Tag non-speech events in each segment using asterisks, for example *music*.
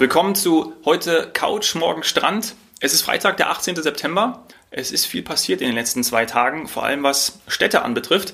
Willkommen zu heute Couch, morgen Strand. Es ist Freitag, der 18. September. Es ist viel passiert in den letzten zwei Tagen, vor allem was Städte anbetrifft.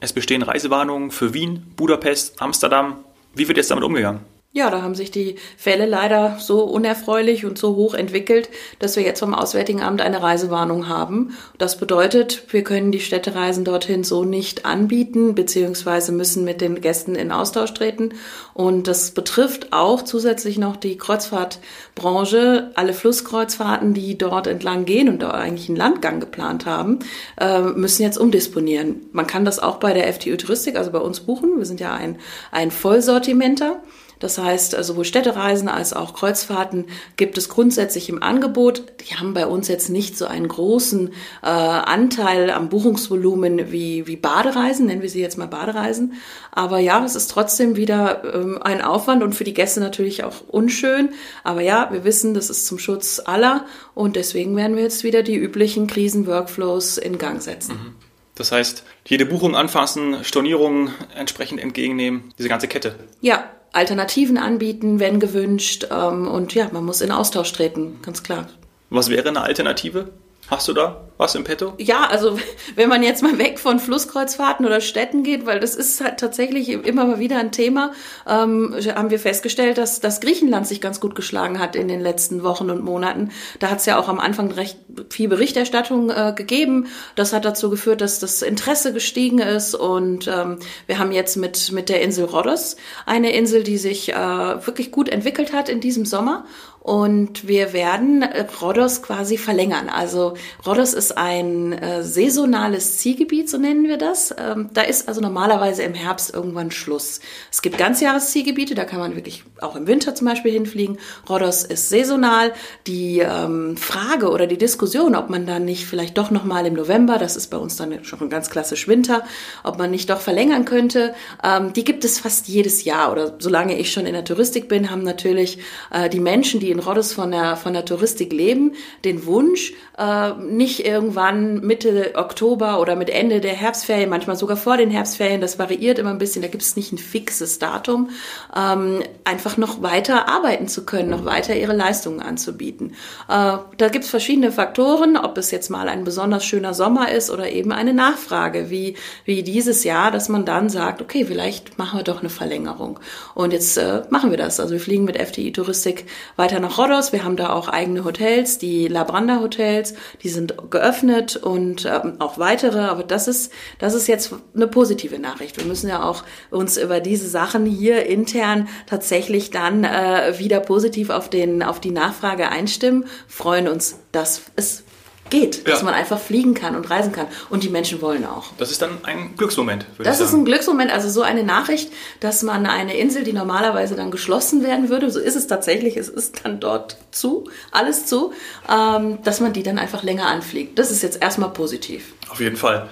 Es bestehen Reisewarnungen für Wien, Budapest, Amsterdam. Wie wird jetzt damit umgegangen? Ja, da haben sich die Fälle leider so unerfreulich und so hoch entwickelt, dass wir jetzt vom Auswärtigen Amt eine Reisewarnung haben. Das bedeutet, wir können die Städtereisen dorthin so nicht anbieten, beziehungsweise müssen mit den Gästen in Austausch treten. Und das betrifft auch zusätzlich noch die Kreuzfahrtbranche. Alle Flusskreuzfahrten, die dort entlang gehen und da eigentlich einen Landgang geplant haben, äh, müssen jetzt umdisponieren. Man kann das auch bei der FTÜ Touristik, also bei uns buchen. Wir sind ja ein, ein Vollsortimenter. Das heißt, sowohl also Städtereisen als auch Kreuzfahrten gibt es grundsätzlich im Angebot. Die haben bei uns jetzt nicht so einen großen äh, Anteil am Buchungsvolumen wie, wie Badereisen, nennen wir sie jetzt mal Badereisen. Aber ja, es ist trotzdem wieder ähm, ein Aufwand und für die Gäste natürlich auch unschön. Aber ja, wir wissen, das ist zum Schutz aller und deswegen werden wir jetzt wieder die üblichen Krisenworkflows in Gang setzen. Mhm. Das heißt, jede Buchung anfassen, Stornierungen entsprechend entgegennehmen, diese ganze Kette. Ja, Alternativen anbieten, wenn gewünscht. Ähm, und ja, man muss in Austausch treten, ganz klar. Was wäre eine Alternative? Hast du da was im Petto? Ja, also *laughs* wenn man jetzt mal weg von Flusskreuzfahrten oder Städten geht, weil das ist halt tatsächlich immer mal wieder ein Thema, ähm, haben wir festgestellt, dass, dass Griechenland sich ganz gut geschlagen hat in den letzten Wochen und Monaten. Da hat es ja auch am Anfang recht viel Berichterstattung äh, gegeben. Das hat dazu geführt, dass das Interesse gestiegen ist und ähm, wir haben jetzt mit, mit der Insel Rhodos eine Insel, die sich äh, wirklich gut entwickelt hat in diesem Sommer und wir werden Rhodos quasi verlängern. Also Rhodos ist ein äh, saisonales Zielgebiet, so nennen wir das. Ähm, da ist also normalerweise im Herbst irgendwann Schluss. Es gibt Ganzjahreszielgebiete, da kann man wirklich auch im Winter zum Beispiel hinfliegen. Rhodos ist saisonal. Die ähm, Frage oder die Diskussion, ob man dann nicht vielleicht doch nochmal im November, das ist bei uns dann schon ganz klassisch Winter, ob man nicht doch verlängern könnte, ähm, die gibt es fast jedes Jahr. Oder solange ich schon in der Touristik bin, haben natürlich äh, die Menschen, die in Rhodos von der, von der Touristik leben, den Wunsch, äh, nicht irgendwann Mitte Oktober oder mit Ende der Herbstferien, manchmal sogar vor den Herbstferien, das variiert immer ein bisschen, da gibt es nicht ein fixes Datum, ähm, einfach noch weiter arbeiten zu können, noch weiter ihre Leistungen anzubieten. Äh, da gibt es verschiedene Faktoren, ob es jetzt mal ein besonders schöner Sommer ist oder eben eine Nachfrage, wie, wie dieses Jahr, dass man dann sagt, okay, vielleicht machen wir doch eine Verlängerung. Und jetzt äh, machen wir das. Also wir fliegen mit FTI Touristik weiter nach nach Rhodos. Wir haben da auch eigene Hotels, die Labranda Hotels, die sind geöffnet und ähm, auch weitere. Aber das ist, das ist jetzt eine positive Nachricht. Wir müssen ja auch uns über diese Sachen hier intern tatsächlich dann äh, wieder positiv auf den, auf die Nachfrage einstimmen, freuen uns, dass es geht, dass man einfach fliegen kann und reisen kann. Und die Menschen wollen auch. Das ist dann ein Glücksmoment. Würde das ist ein Glücksmoment, also so eine Nachricht, dass man eine Insel, die normalerweise dann geschlossen werden würde, so ist es tatsächlich, es ist dann dort zu, alles zu, ähm, dass man die dann einfach länger anfliegt. Das ist jetzt erstmal positiv. Auf jeden Fall.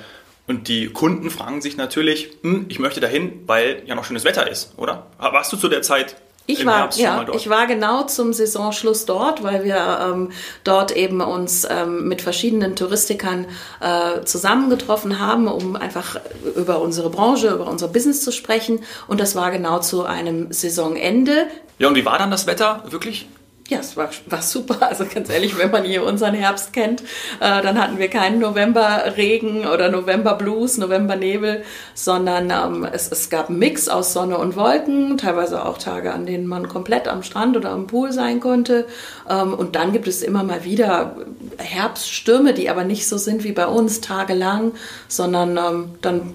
Und die Kunden fragen sich natürlich, hm, ich möchte dahin, weil ja noch schönes Wetter ist, oder? Warst du zu der Zeit ich war, ja, ich war genau zum Saisonschluss dort, weil wir ähm, dort eben uns ähm, mit verschiedenen Touristikern äh, zusammengetroffen haben, um einfach über unsere Branche, über unser Business zu sprechen. Und das war genau zu einem Saisonende. Ja, und wie war dann das Wetter wirklich? Ja, es war, war super. Also ganz ehrlich, wenn man hier unseren Herbst kennt, äh, dann hatten wir keinen Novemberregen oder Novemberblues, Novembernebel, sondern ähm, es, es gab einen Mix aus Sonne und Wolken, teilweise auch Tage, an denen man komplett am Strand oder am Pool sein konnte. Ähm, und dann gibt es immer mal wieder Herbststürme, die aber nicht so sind wie bei uns, tagelang, sondern ähm, dann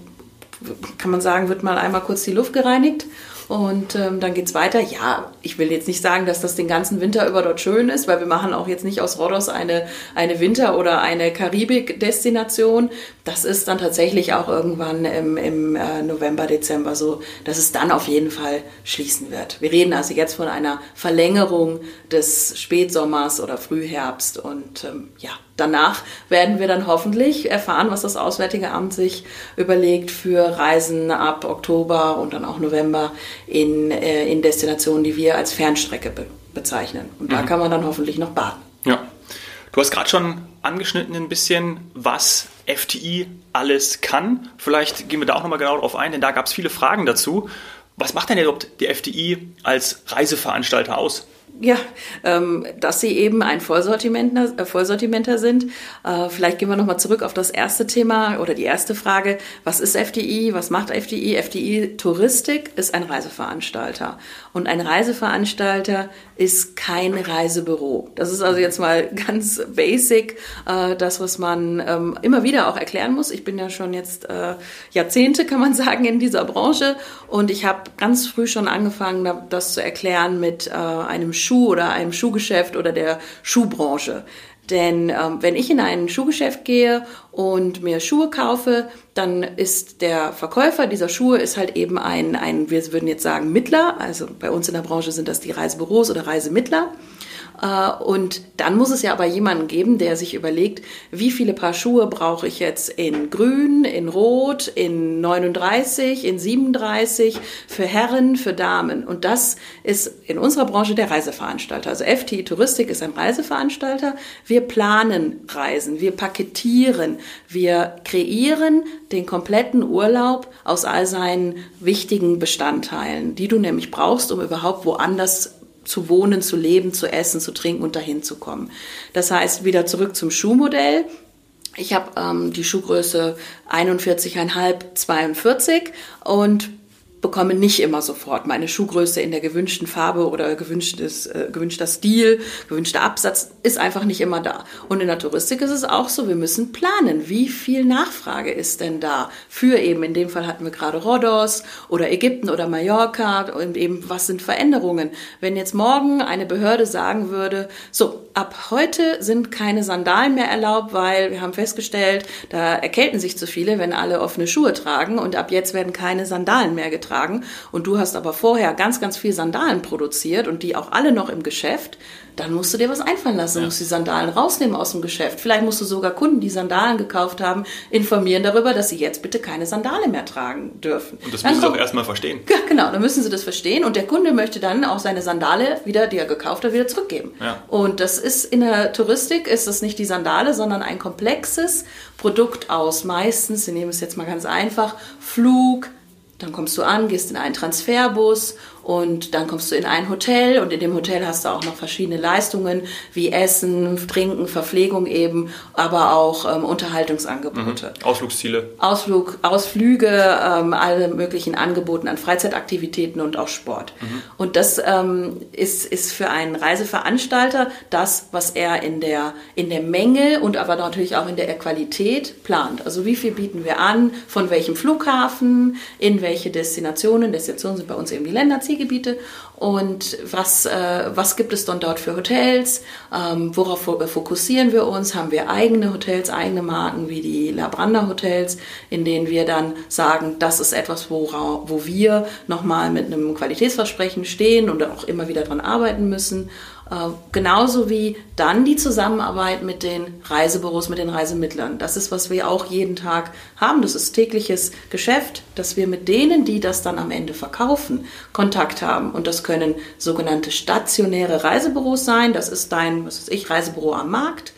kann man sagen, wird mal einmal kurz die Luft gereinigt und ähm, dann geht's weiter. Ja, ich will jetzt nicht sagen, dass das den ganzen Winter über dort schön ist, weil wir machen auch jetzt nicht aus Rhodos eine, eine Winter- oder eine Karibik-Destination. Das ist dann tatsächlich auch irgendwann im, im äh, November, Dezember so, dass es dann auf jeden Fall schließen wird. Wir reden also jetzt von einer Verlängerung des Spätsommers oder Frühherbst und ähm, ja, danach werden wir dann hoffentlich erfahren, was das Auswärtige Amt sich überlegt für Reisen ab Oktober und dann auch November in, äh, in Destinationen, die wir als Fernstrecke be bezeichnen. Und da mhm. kann man dann hoffentlich noch baden. Ja. Du hast gerade schon angeschnitten ein bisschen, was FTI alles kann. Vielleicht gehen wir da auch nochmal genau drauf ein, denn da gab es viele Fragen dazu. Was macht denn überhaupt die FTI als Reiseveranstalter aus? Ja, ähm, dass sie eben ein Vollsortimenter, äh, Vollsortimenter sind. Äh, vielleicht gehen wir nochmal zurück auf das erste Thema oder die erste Frage. Was ist FDI? Was macht FDI? FDI Touristik ist ein Reiseveranstalter. Und ein Reiseveranstalter ist kein Reisebüro. Das ist also jetzt mal *laughs* ganz basic, äh, das, was man ähm, immer wieder auch erklären muss. Ich bin ja schon jetzt äh, Jahrzehnte, kann man *laughs* sagen, in dieser Branche. Und ich habe ganz früh schon angefangen, das zu erklären mit äh, einem Schuh oder einem Schuhgeschäft oder der Schuhbranche. Denn ähm, wenn ich in ein Schuhgeschäft gehe und mir Schuhe kaufe, dann ist der Verkäufer dieser Schuhe ist halt eben ein, ein, wir würden jetzt sagen, Mittler. Also bei uns in der Branche sind das die Reisebüros oder Reisemittler. Äh, und dann muss es ja aber jemanden geben, der sich überlegt, wie viele Paar Schuhe brauche ich jetzt in Grün, in Rot, in 39, in 37, für Herren, für Damen. Und das ist in unserer Branche der Reiseveranstalter. Also FTI Touristik ist ein Reiseveranstalter. Wir planen Reisen, wir paketieren, wir kreieren den kompletten Urlaub aus all seinen wichtigen Bestandteilen, die du nämlich brauchst, um überhaupt woanders zu wohnen, zu leben, zu essen, zu trinken und dahin zu kommen. Das heißt, wieder zurück zum Schuhmodell. Ich habe ähm, die Schuhgröße 41,5, 42 und bekomme nicht immer sofort meine Schuhgröße in der gewünschten Farbe oder gewünschtes, äh, gewünschter Stil, gewünschter Absatz ist einfach nicht immer da. Und in der Touristik ist es auch so, wir müssen planen, wie viel Nachfrage ist denn da für eben, in dem Fall hatten wir gerade Rhodos oder Ägypten oder Mallorca und eben, was sind Veränderungen? Wenn jetzt morgen eine Behörde sagen würde, so, ab heute sind keine Sandalen mehr erlaubt, weil wir haben festgestellt, da erkälten sich zu viele, wenn alle offene Schuhe tragen und ab jetzt werden keine Sandalen mehr getragen und du hast aber vorher ganz, ganz viel Sandalen produziert und die auch alle noch im Geschäft, dann musst du dir was einfallen lassen. Ja. Du musst die Sandalen rausnehmen aus dem Geschäft. Vielleicht musst du sogar Kunden, die Sandalen gekauft haben, informieren darüber, dass sie jetzt bitte keine Sandale mehr tragen dürfen. Und das müssen sie auch erstmal verstehen. Ja, genau, dann müssen sie das verstehen und der Kunde möchte dann auch seine Sandale wieder, die er gekauft hat, wieder zurückgeben. Ja. Und das ist in der Touristik ist das nicht die Sandale, sondern ein komplexes Produkt aus. Meistens, wir nehmen es jetzt mal ganz einfach, Flug, dann kommst du an, gehst in einen Transferbus und dann kommst du in ein Hotel und in dem Hotel hast du auch noch verschiedene Leistungen wie Essen, Trinken, Verpflegung eben, aber auch ähm, Unterhaltungsangebote. Mhm. Ausflugsziele. Ausflug, Ausflüge, ähm, alle möglichen Angeboten an Freizeitaktivitäten und auch Sport. Mhm. Und das ähm, ist, ist für einen Reiseveranstalter das, was er in der, in der Menge und aber natürlich auch in der Qualität plant. Also wie viel bieten wir an, von welchem Flughafen, in welche Destinationen. Destinationen sind bei uns eben die Länderziele Zielgebiete und was, äh, was gibt es dann dort für Hotels, ähm, worauf fokussieren wir uns, haben wir eigene Hotels, eigene Marken wie die La Branda Hotels, in denen wir dann sagen, das ist etwas, wora, wo wir nochmal mit einem Qualitätsversprechen stehen und auch immer wieder dran arbeiten müssen. äh, genauso wie dann die Zusammenarbeit mit den Reisebüros, mit den Reisemittlern. Das ist, was wir auch jeden Tag haben. Das ist tägliches Geschäft, dass wir mit denen, die das dann am Ende verkaufen, Kontakt haben. Und das können sogenannte stationäre Reisebüros sein. Das ist dein, was weiß ich, Reisebüro am Markt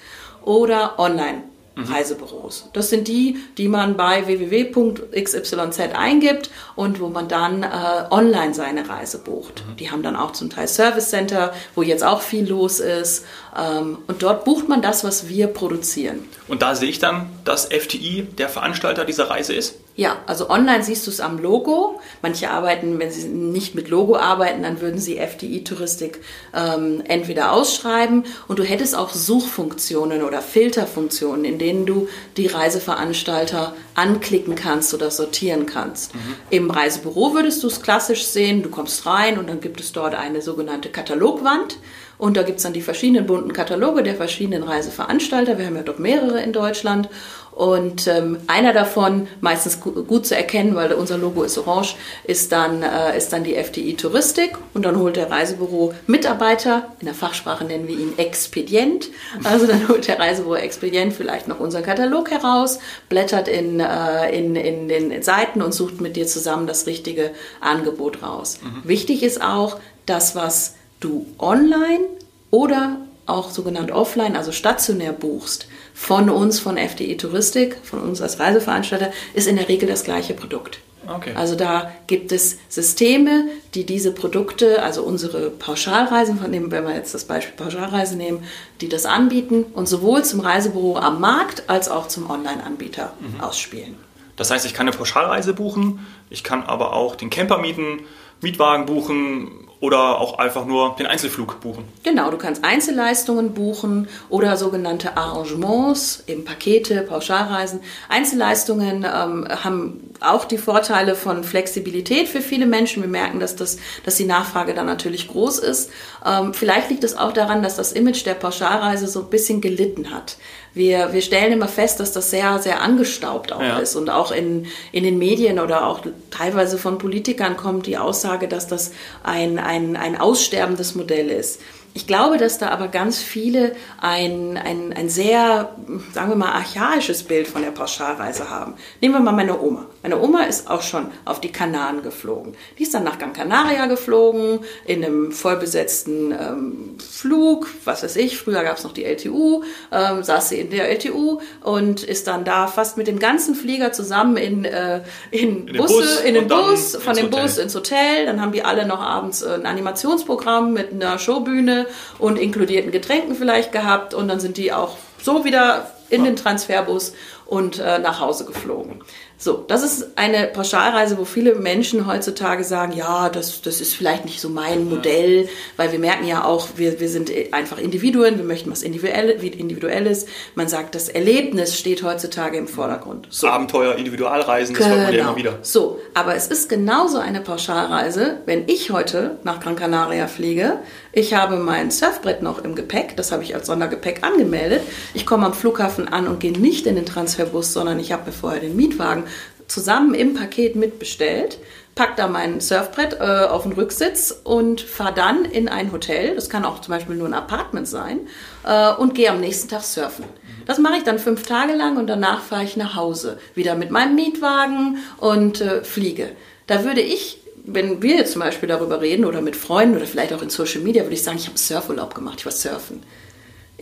oder online Mhm. Reisebüros. Das sind die, die man bei www.xyz eingibt und wo man dann äh, online seine Reise bucht. Mhm. Die haben dann auch zum Teil Service Center, wo jetzt auch viel los ist. Ähm, und dort bucht man das, was wir produzieren. Und da sehe ich dann, dass FTI der Veranstalter dieser Reise ist? Ja, also online siehst du es am Logo. Manche arbeiten, wenn sie nicht mit Logo arbeiten, dann würden sie FDI-Touristik ähm, entweder ausschreiben und du hättest auch Suchfunktionen oder Filterfunktionen, in denen du die Reiseveranstalter anklicken kannst oder sortieren kannst. Mhm. Im Reisebüro würdest du es klassisch sehen, du kommst rein und dann gibt es dort eine sogenannte Katalogwand. Und da gibt es dann die verschiedenen bunten Kataloge der verschiedenen Reiseveranstalter. Wir haben ja doch mehrere in Deutschland. Und ähm, einer davon, meistens gut zu erkennen, weil unser Logo ist orange, ist dann, äh, ist dann die FDI Touristik. Und dann holt der Reisebüro Mitarbeiter, in der Fachsprache nennen wir ihn Expedient. Also dann holt der Reisebüro Expedient vielleicht noch unseren Katalog heraus, blättert in, äh, in, in den Seiten und sucht mit dir zusammen das richtige Angebot raus. Mhm. Wichtig ist auch, das, was du online oder auch sogenannt offline, also stationär buchst, von uns, von FDE Touristik, von uns als Reiseveranstalter, ist in der Regel das gleiche Produkt. Okay. Also da gibt es Systeme, die diese Produkte, also unsere Pauschalreisen, von dem, wenn wir jetzt das Beispiel Pauschalreise nehmen, die das anbieten und sowohl zum Reisebüro am Markt als auch zum Online-Anbieter mhm. ausspielen. Das heißt, ich kann eine Pauschalreise buchen, ich kann aber auch den Camper mieten, Mietwagen buchen oder auch einfach nur den Einzelflug buchen. Genau, du kannst Einzelleistungen buchen oder sogenannte Arrangements, eben Pakete, Pauschalreisen. Einzelleistungen ähm, haben auch die Vorteile von Flexibilität für viele Menschen. Wir merken, dass, das, dass die Nachfrage dann natürlich groß ist. Ähm, vielleicht liegt es auch daran, dass das Image der Pauschalreise so ein bisschen gelitten hat wir, wir stellen immer fest, dass das sehr, sehr angestaubt auch ja. ist. Und auch in, in den Medien oder auch teilweise von Politikern kommt die Aussage, dass das ein, ein, ein aussterbendes Modell ist. Ich glaube, dass da aber ganz viele ein, ein, ein sehr, sagen wir mal, archaisches Bild von der Pauschalreise haben. Nehmen wir mal meine Oma. Meine Oma ist auch schon auf die Kanaren geflogen. Die ist dann nach Gran Canaria geflogen, in einem vollbesetzten ähm, Flug, was weiß ich, früher gab es noch die LTU, ähm, saß sie in der LTU und ist dann da fast mit dem ganzen Flieger zusammen in, äh, in, in Busse, Bus in den Bus, von dem Bus ins Hotel. Dann haben die alle noch abends ein Animationsprogramm mit einer Showbühne und inkludierten Getränken vielleicht gehabt und dann sind die auch so wieder in den Transferbus und äh, nach Hause geflogen. So, das ist eine Pauschalreise, wo viele Menschen heutzutage sagen, ja, das, das ist vielleicht nicht so mein Modell, weil wir merken ja auch, wir, wir sind einfach Individuen, wir möchten was Individuelles. Man sagt, das Erlebnis steht heutzutage im Vordergrund. So. Abenteuer, Individualreisen, das genau. hört man ja immer wieder. So, aber es ist genauso eine Pauschalreise, wenn ich heute nach Gran Canaria fliege. Ich habe mein Surfbrett noch im Gepäck, das habe ich als Sondergepäck angemeldet. Ich komme am Flughafen an und gehe nicht in den Transferbus, sondern ich habe mir vorher den Mietwagen zusammen im Paket mitbestellt, pack da mein Surfbrett äh, auf den Rücksitz und fahre dann in ein Hotel, das kann auch zum Beispiel nur ein Apartment sein, äh, und gehe am nächsten Tag surfen. Das mache ich dann fünf Tage lang und danach fahre ich nach Hause, wieder mit meinem Mietwagen und äh, fliege. Da würde ich wenn wir jetzt zum Beispiel darüber reden oder mit Freunden oder vielleicht auch in Social Media, würde ich sagen, ich habe Surfurlaub gemacht, ich war surfen.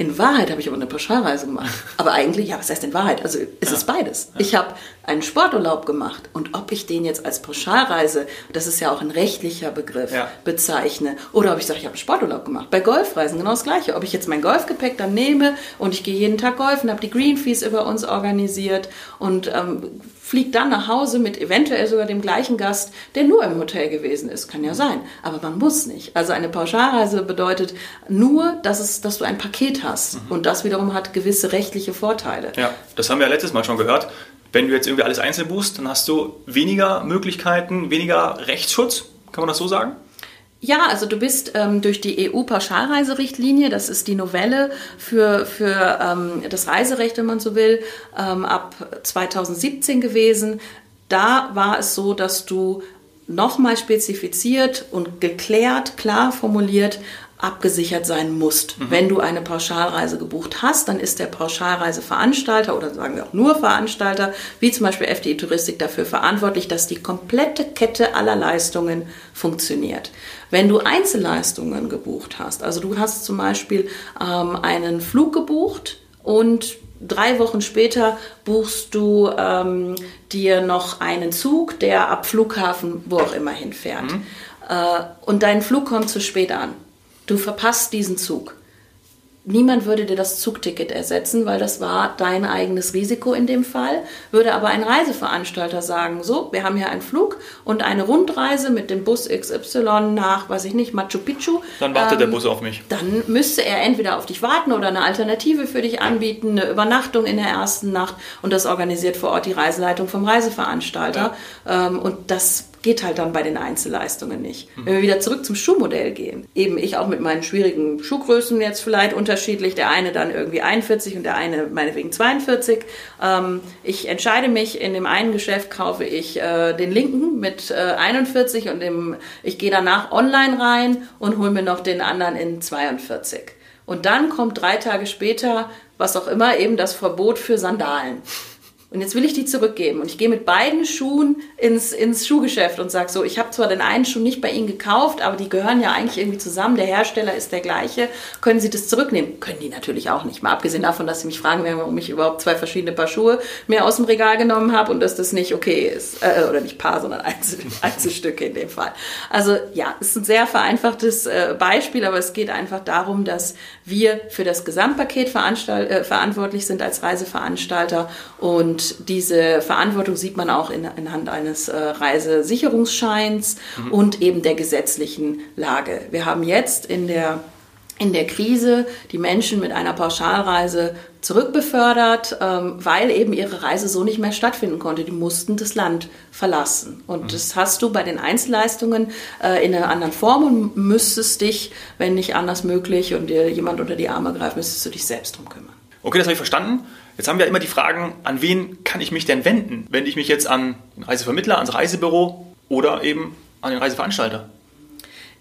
In Wahrheit habe ich aber eine Pauschalreise gemacht. Aber eigentlich, ja, was heißt in Wahrheit? Also es ja. ist beides. Ja. Ich habe einen Sporturlaub gemacht und ob ich den jetzt als Pauschalreise, das ist ja auch ein rechtlicher Begriff, ja. bezeichne, oder ob ich sage, ich habe einen Sporturlaub gemacht. Bei Golfreisen genau das Gleiche. Ob ich jetzt mein Golfgepäck dann nehme und ich gehe jeden Tag golfen, habe die Greenfees über uns organisiert und ähm, fliegt dann nach Hause mit eventuell sogar dem gleichen Gast, der nur im Hotel gewesen ist. Kann ja sein. Aber man muss nicht. Also eine Pauschalreise bedeutet nur, dass, es, dass du ein Paket hast. Mhm. Und das wiederum hat gewisse rechtliche Vorteile. Ja, das haben wir ja letztes Mal schon gehört. Wenn du jetzt irgendwie alles einzeln buchst, dann hast du weniger Möglichkeiten, weniger Rechtsschutz. Kann man das so sagen? Ja, also du bist ähm, durch die EU-Pauschalreiserichtlinie, das ist die Novelle für, für ähm, das Reiserecht, wenn man so will, ähm, ab 2017 gewesen. Da war es so, dass du nochmal spezifiziert und geklärt, klar formuliert abgesichert sein musst. Mhm. Wenn du eine Pauschalreise gebucht hast, dann ist der Pauschalreiseveranstalter oder sagen wir auch nur Veranstalter, wie zum Beispiel FDI Touristik, dafür verantwortlich, dass die komplette Kette aller Leistungen funktioniert. Wenn du Einzelleistungen gebucht hast, also du hast zum Beispiel ähm, einen Flug gebucht und drei Wochen später buchst du ähm, dir noch einen Zug, der ab Flughafen wo auch immer hinfährt. Mhm. Äh, und dein Flug kommt zu spät an Du verpasst diesen Zug. Niemand würde dir das Zugticket ersetzen, weil das war dein eigenes Risiko in dem Fall. Würde aber ein Reiseveranstalter sagen, so, wir haben hier einen Flug und eine Rundreise mit dem Bus XY nach, weiß ich nicht, Machu Picchu. Dann wartet ähm, der Bus auf mich. Dann müsste er entweder auf dich warten oder eine Alternative für dich anbieten, eine Übernachtung in der ersten Nacht und das organisiert vor Ort die Reiseleitung vom Reiseveranstalter. Ja. Ähm, und das geht halt dann bei den Einzelleistungen nicht. Wenn wir wieder zurück zum Schuhmodell gehen, eben ich auch mit meinen schwierigen Schuhgrößen jetzt vielleicht unterschiedlich, der eine dann irgendwie 41 und der eine meinetwegen 42. Ähm, ich entscheide mich, in dem einen Geschäft kaufe ich äh, den linken mit äh, 41 und im, ich gehe danach online rein und hole mir noch den anderen in 42. Und dann kommt drei Tage später, was auch immer, eben das Verbot für Sandalen. Und jetzt will ich die zurückgeben. Und ich gehe mit beiden Schuhen ins, ins Schuhgeschäft und sage so, ich habe zwar den einen Schuh nicht bei Ihnen gekauft, aber die gehören ja eigentlich irgendwie zusammen. Der Hersteller ist der gleiche. Können Sie das zurücknehmen? Können die natürlich auch nicht. Mal abgesehen davon, dass Sie mich fragen werden, warum ich überhaupt zwei verschiedene Paar Schuhe mir aus dem Regal genommen habe und dass das nicht okay ist. Äh, oder nicht Paar, sondern *laughs* Einzel Einzelstücke in dem Fall. Also ja, ist ein sehr vereinfachtes äh, Beispiel, aber es geht einfach darum, dass wir für das Gesamtpaket äh, verantwortlich sind als Reiseveranstalter und diese Verantwortung sieht man auch in, anhand eines äh, Reisesicherungsscheins mhm. und eben der gesetzlichen Lage. Wir haben jetzt in der in der Krise die Menschen mit einer Pauschalreise zurückbefördert, ähm, weil eben ihre Reise so nicht mehr stattfinden konnte. Die mussten das Land verlassen. Und mhm. das hast du bei den Einzelleistungen äh, in einer anderen Form und müsstest dich, wenn nicht anders möglich und dir jemand unter die Arme greift, müsstest du dich selbst drum kümmern. Okay, das habe ich verstanden. Jetzt haben wir immer die Fragen, an wen kann ich mich denn wenden? Wende ich mich jetzt an den Reisevermittler, ans Reisebüro oder eben an den Reiseveranstalter?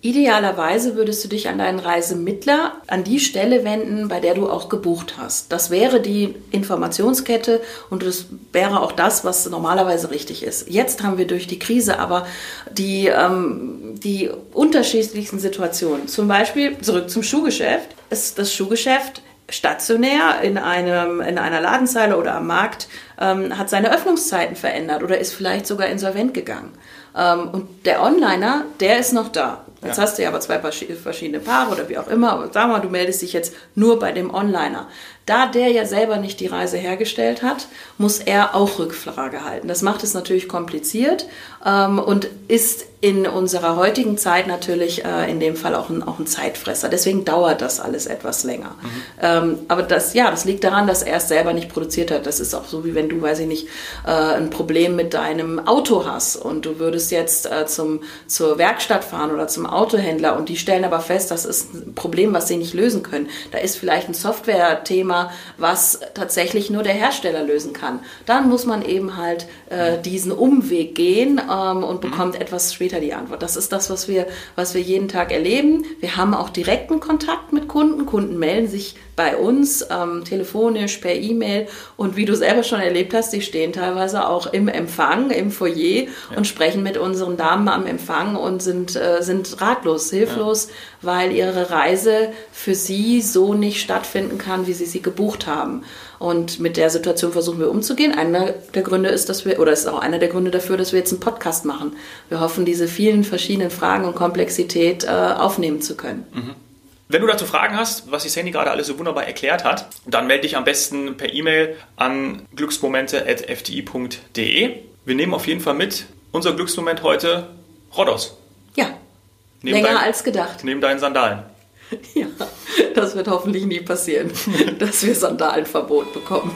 Idealerweise würdest du dich an deinen Reisemittler an die Stelle wenden, bei der du auch gebucht hast. Das wäre die Informationskette und das wäre auch das, was normalerweise richtig ist. Jetzt haben wir durch die Krise aber die, ähm, die unterschiedlichsten Situationen. Zum Beispiel zurück zum Schuhgeschäft. Ist das Schuhgeschäft stationär in, einem, in einer Ladenzeile oder am Markt ähm, hat seine Öffnungszeiten verändert oder ist vielleicht sogar insolvent gegangen. Ähm, und der Onliner, der ist noch da. Jetzt ja. hast du ja aber zwei verschiedene Paare oder wie auch immer. Aber sag mal, du meldest dich jetzt nur bei dem Onliner. Da der ja selber nicht die Reise hergestellt hat, muss er auch Rückfrage halten. Das macht es natürlich kompliziert ähm, und ist in unserer heutigen Zeit natürlich äh, in dem Fall auch ein, auch ein Zeitfresser. Deswegen dauert das alles etwas länger. Mhm. Ähm, aber das, ja, das liegt daran, dass er es selber nicht produziert hat. Das ist auch so, wie wenn du, weiß ich nicht, äh, ein Problem mit deinem Auto hast und du würdest jetzt äh, zum, zur Werkstatt fahren oder zum Autohändler und die stellen aber fest, das ist ein Problem, was sie nicht lösen können. Da ist vielleicht ein Software-Thema, was tatsächlich nur der Hersteller lösen kann. Dann muss man eben halt äh, diesen Umweg gehen ähm, und mhm. bekommt mhm. etwas später später die Antwort. Das ist das, was wir, was wir jeden Tag erleben. Wir haben auch direkten Kontakt mit Kunden. Kunden melden sich bei uns ähm, telefonisch, per E-Mail. Und wie du selber schon erlebt hast, die stehen teilweise auch im Empfang, im Foyer ja. und sprechen mit unseren Damen am Empfang und sind, äh, sind ratlos, hilflos, ja. weil ihre Reise für sie so nicht stattfinden kann, wie sie sie gebucht haben. Und mit der Situation versuchen wir umzugehen. Einer der Gründe ist, dass wir, oder ist auch einer der Gründe dafür, dass wir jetzt einen Podcast machen. Wir hoffen, diese vielen verschiedenen Fragen und Komplexität äh, aufnehmen zu können. Mhm. Wenn du dazu Fragen hast, was die Sandy gerade alles so wunderbar erklärt hat, dann melde dich am besten per E-Mail an glücksmomente.fdi.de. Wir nehmen auf jeden Fall mit unser Glücksmoment heute Rhodos. Ja, neben länger dein, als gedacht. Neben deinen Sandalen. *laughs* Ja, das wird hoffentlich nie passieren, *laughs* dass wir Sandalenverbot bekommen.